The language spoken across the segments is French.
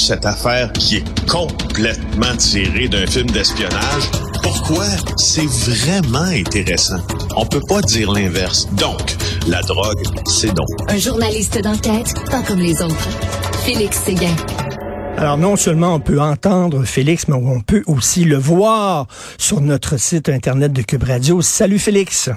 cette affaire qui est complètement tirée d'un film d'espionnage. Pourquoi? C'est vraiment intéressant. On peut pas dire l'inverse. Donc, la drogue, c'est donc. Un journaliste d'enquête, pas comme les autres. Félix Séguin. Alors non seulement on peut entendre Félix, mais on peut aussi le voir sur notre site internet de Cube Radio. Salut Félix.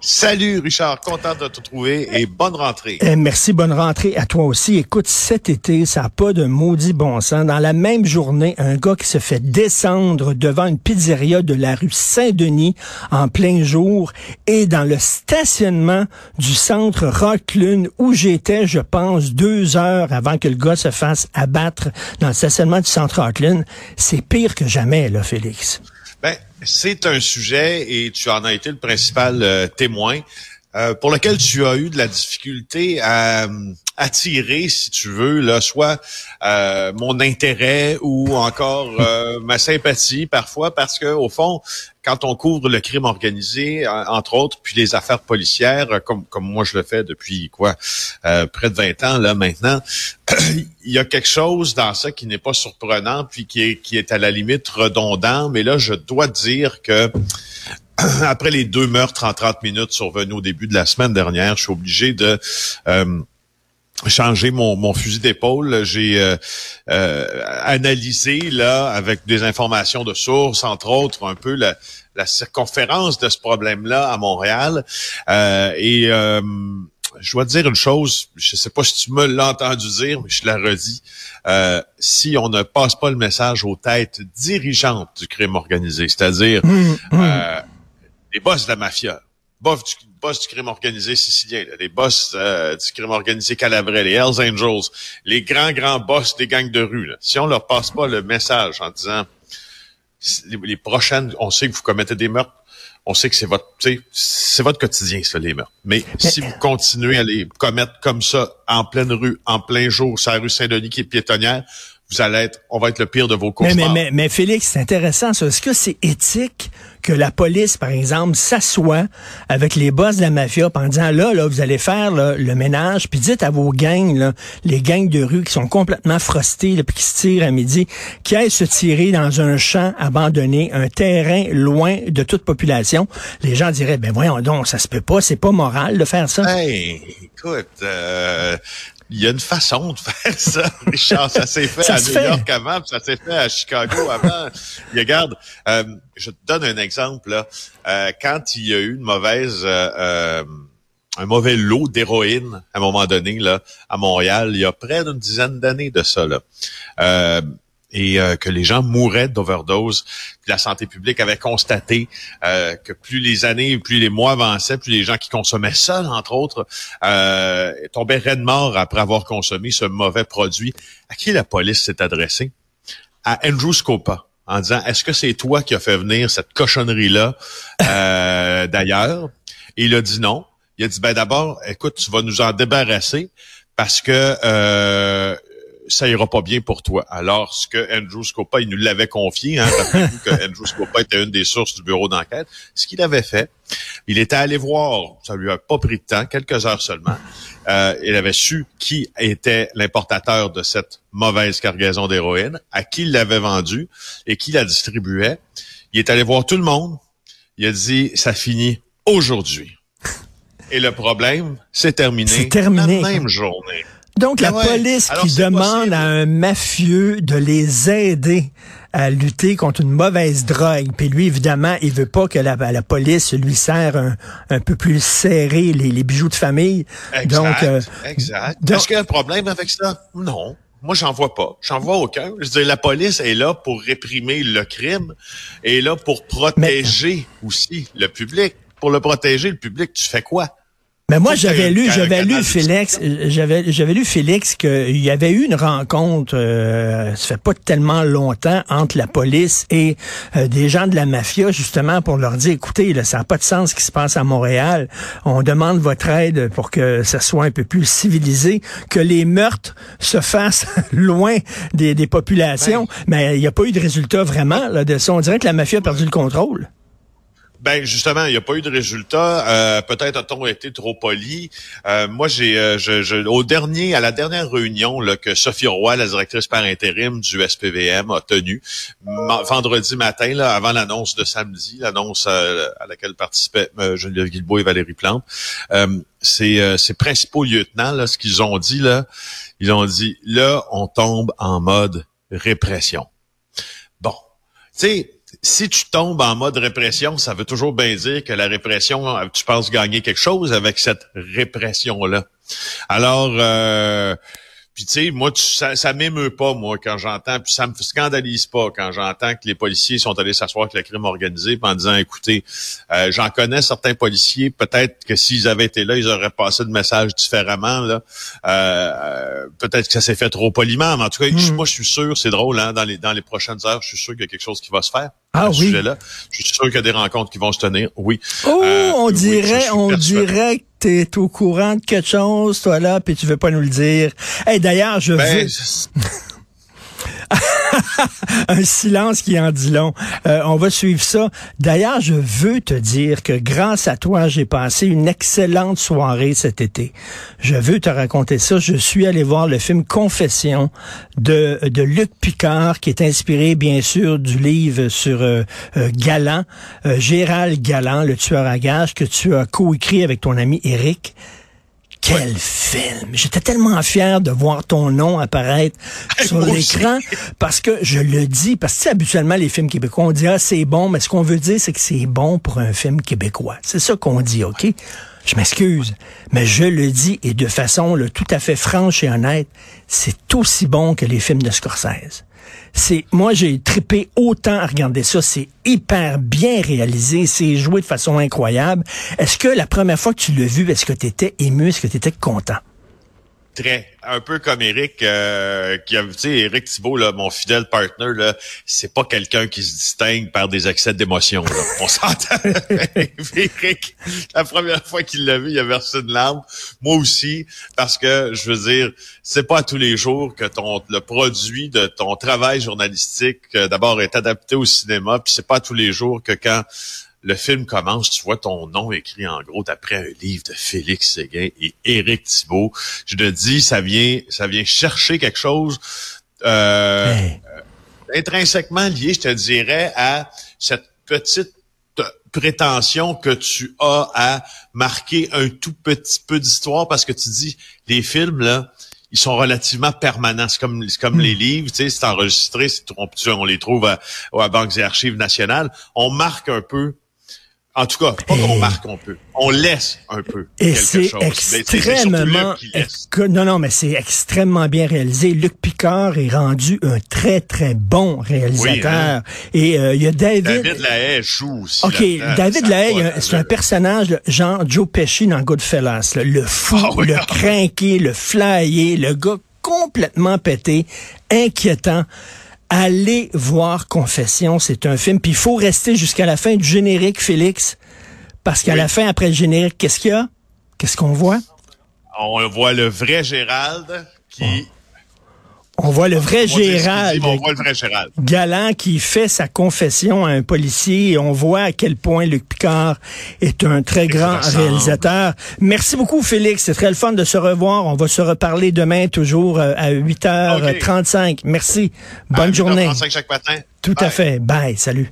Salut Richard, content de te trouver et bonne rentrée. Eh, merci, bonne rentrée à toi aussi. Écoute, cet été, ça n'a pas de maudit bon sens. Dans la même journée, un gars qui se fait descendre devant une pizzeria de la rue Saint-Denis en plein jour et dans le stationnement du centre Rocklune où j'étais, je pense, deux heures avant que le gars se fasse abattre dans le stationnement du centre Rocklune. C'est pire que jamais, là, Félix. Ben, c'est un sujet et tu en as été le principal euh, témoin euh, pour lequel tu as eu de la difficulté à attirer, si tu veux, là, soit euh, mon intérêt ou encore ma sympathie parfois, parce que au fond, quand on couvre le crime organisé, entre autres, puis les affaires policières, comme comme moi je le fais depuis quoi, près de 20 ans là maintenant, il y a quelque chose dans ça qui n'est pas surprenant, puis qui est, qui est à la limite redondant. Mais là, je dois dire que après les deux meurtres en 30 minutes survenus au début de la semaine dernière, je suis obligé de euh, changer mon, mon fusil d'épaule. J'ai euh, euh, analysé là avec des informations de sources, entre autres, un peu la, la circonférence de ce problème-là à Montréal. et je dois te dire une chose, je sais pas si tu me l'as entendu dire, mais je la redis. Euh, si on ne passe pas le message aux têtes dirigeantes du crime organisé, c'est-à-dire mmh, mmh. euh, les boss de la mafia, boss du, boss du crime organisé sicilien, les boss euh, du crime organisé calabrais, les Hells Angels, les grands, grands boss des gangs de rue, si on leur passe pas le message en disant les prochaines, on sait que vous commettez des meurtres, on sait que c'est votre, c'est votre quotidien, ça, les meurtres. Mais, si vous continuez à les commettre comme ça, en pleine rue, en plein jour, sur la rue Saint-Denis qui est piétonnière, vous allez être, on va être le pire de vos cauchemars. Mais, mais, mais, Félix, c'est intéressant ça. Est-ce que c'est éthique que la police, par exemple, s'assoit avec les boss de la mafia en disant, là, là, vous allez faire le ménage, puis dites à vos gangs, là, les gangs de rue qui sont complètement frostés, puis qui se tirent à midi, qui aillent se tirer dans un champ abandonné, un terrain loin de toute population. Les gens diraient, ben voyons donc, ça se peut pas, c'est pas moral de faire ça. Hey, écoute, euh, il y a une façon de faire ça, Richard. Ça s'est fait à New York avant, puis ça s'est fait à Chicago avant. regarde, euh, je te donne un exemple. Là. Euh, quand il y a eu une mauvaise... Euh, un mauvais lot d'héroïne à un moment donné là à Montréal il y a près d'une dizaine d'années de ça là et euh, que les gens mouraient d'overdose. La santé publique avait constaté euh, que plus les années, plus les mois avançaient, plus les gens qui consommaient ça, entre autres, euh, tombaient de mort après avoir consommé ce mauvais produit. À qui la police s'est adressée? À Andrew Scopa en disant est-ce que c'est toi qui as fait venir cette cochonnerie là euh, d'ailleurs? Et il a dit non il a dit ben d'abord écoute tu vas nous en débarrasser parce que euh, ça ira pas bien pour toi. Alors, ce que Andrew Scopa, il nous l'avait confié, hein, rappelez-vous que Andrew Scopa était une des sources du bureau d'enquête, ce qu'il avait fait, il était allé voir, ça lui a pas pris de temps, quelques heures seulement, euh, il avait su qui était l'importateur de cette mauvaise cargaison d'héroïne, à qui il l'avait vendue et qui la distribuait. Il est allé voir tout le monde, il a dit, ça finit aujourd'hui. Et le problème, c'est terminé, c'est terminé la même journée. Donc, la police qui demande à un mafieux de les aider à lutter contre une mauvaise drogue. Puis lui, évidemment, il veut pas que la, la police lui serre un, un peu plus serré les, bijoux de famille. Exact, donc, euh, exact. Est-ce qu'il y a un problème avec ça? Non. Moi, j'en vois pas. J'en vois aucun. Je veux dire, la police est là pour réprimer le crime et est là pour protéger aussi le public. Pour le protéger, le public, tu fais quoi? Mais moi, j'avais lu, j'avais lu Félix, j'avais, j'avais lu Félix qu'il y avait eu une rencontre, euh, ça fait pas tellement longtemps, entre la police et euh, des gens de la mafia, justement, pour leur dire, écoutez, là, ça n'a pas de sens ce qui se passe à Montréal. On demande votre aide pour que ça soit un peu plus civilisé, que les meurtres se fassent loin des, des populations. Mais il n'y a pas eu de résultat vraiment là, de ça. On dirait que la mafia a perdu le contrôle. Ben justement, il n'y a pas eu de résultat. Euh, peut-être a-t-on été trop poli. Euh, moi, j'ai, euh, je, je, au dernier, à la dernière réunion là, que Sophie Roy, la directrice par intérim du SPVM, a tenue vendredi matin, là, avant l'annonce de samedi, l'annonce à, laquelle participaient Geneviève Guilbeault et Valérie Plante. ces, ces principaux lieutenants, là, ce qu'ils ont dit là, ils ont dit là, on tombe en mode répression. Bon, tu sais si tu tombes en mode répression, ça veut toujours bien dire que la répression, tu penses gagner quelque chose avec cette répression-là. Alors, euh, puis tu sais, moi, ça, ça m'émeut pas, moi, quand j'entends, puis ça me scandalise pas quand j'entends que les policiers sont allés s'asseoir avec la crime organisée en disant, écoutez, euh, j'en connais certains policiers, peut-être que s'ils avaient été là, ils auraient passé le message différemment. Là, euh, peut-être que ça s'est fait trop poliment, mais en tout cas, hmm. moi, je suis sûr, c'est drôle, hein, dans les dans les prochaines heures, je suis sûr qu'il y a quelque chose qui va se faire. Ah oui. Sujet-là. Je suis sûr qu'il y a des rencontres qui vont se tenir. Oui. Oh, euh, on dirait, on dirait t'es au courant de quelque chose, toi là, puis tu veux pas nous le dire. Hey, d'ailleurs, je ben, veux... un silence qui en dit long. Euh, on va suivre ça. D'ailleurs, je veux te dire que grâce à toi, j'ai passé une excellente soirée cet été. Je veux te raconter ça. Je suis allé voir le film Confession de, de Luc Picard, qui est inspiré, bien sûr, du livre sur euh, euh Galant, euh, Gérald Galant, le tueur à gages, que tu as coécrit avec ton ami Eric. Quel film! J'étais tellement fier de voir ton nom apparaître sur l'écran parce que je le dis, parce que habituellement les films québécois, on dit ah c'est bon, mais ce qu'on veut dire c'est que c'est bon pour un film québécois. C'est ça qu'on dit, ok? Je m'excuse, mais je le dis et de façon tout à fait franche et honnête, c'est aussi bon que les films de Scorsese c'est moi j'ai trippé autant à regarder ça, c'est hyper bien réalisé, c'est joué de façon incroyable. Est-ce que la première fois que tu l'as vu, est-ce que tu étais ému, est-ce que tu étais content? Très, un peu comme Eric, euh, qui a, tu sais, Eric Thibault, là, mon fidèle partner, là, c'est pas quelqu'un qui se distingue par des excès d'émotion. On s'entend. Eric, la première fois qu'il l'a vu, il a versé une larme. Moi aussi, parce que je veux dire, c'est pas tous les jours que ton le produit de ton travail journalistique, euh, d'abord, est adapté au cinéma, puis c'est pas tous les jours que quand le film commence, tu vois ton nom écrit en gros d'après un livre de Félix Séguin et Éric Thibault. Je te dis, ça vient, ça vient chercher quelque chose euh, intrinsèquement lié, je te dirais, à cette petite prétention que tu as à marquer un tout petit peu d'histoire parce que tu dis les films là ils sont relativement permanents. C'est comme, comme hmm. les livres, tu sais, c'est enregistré, on, on les trouve à, à Banque et Archives nationales. On marque un peu en tout cas, pas qu'on marque un peu. On laisse un peu et c'est Extrêmement, non, non, mais c'est extrêmement bien réalisé. Luc Picard est rendu un très, très bon réalisateur. Hein. Et euh, il y a David... David Lahaye joue aussi. OK, David Lahaye, c'est un personnage, genre Joe Pesci dans Goodfellas. le fou, ah le ah crinqué, le flyé, le gars complètement pété, inquiétant. Allez voir Confession, c'est un film. Puis il faut rester jusqu'à la fin du générique, Félix. Parce qu'à la fin, après le générique, qu'est-ce qu'il y a? Qu'est-ce qu'on voit? On voit le vrai Gérald qui on voit le vrai Gérald. on voit le vrai Gérald. Galant qui fait sa confession à un policier et on voit à quel point Luc Picard est un très grand réalisateur. Merci beaucoup, Félix. C'est très le fun de se revoir. On va se reparler demain, toujours euh, à 8h35. Merci. Bonne journée. chaque matin. Tout à fait. Bye. Salut.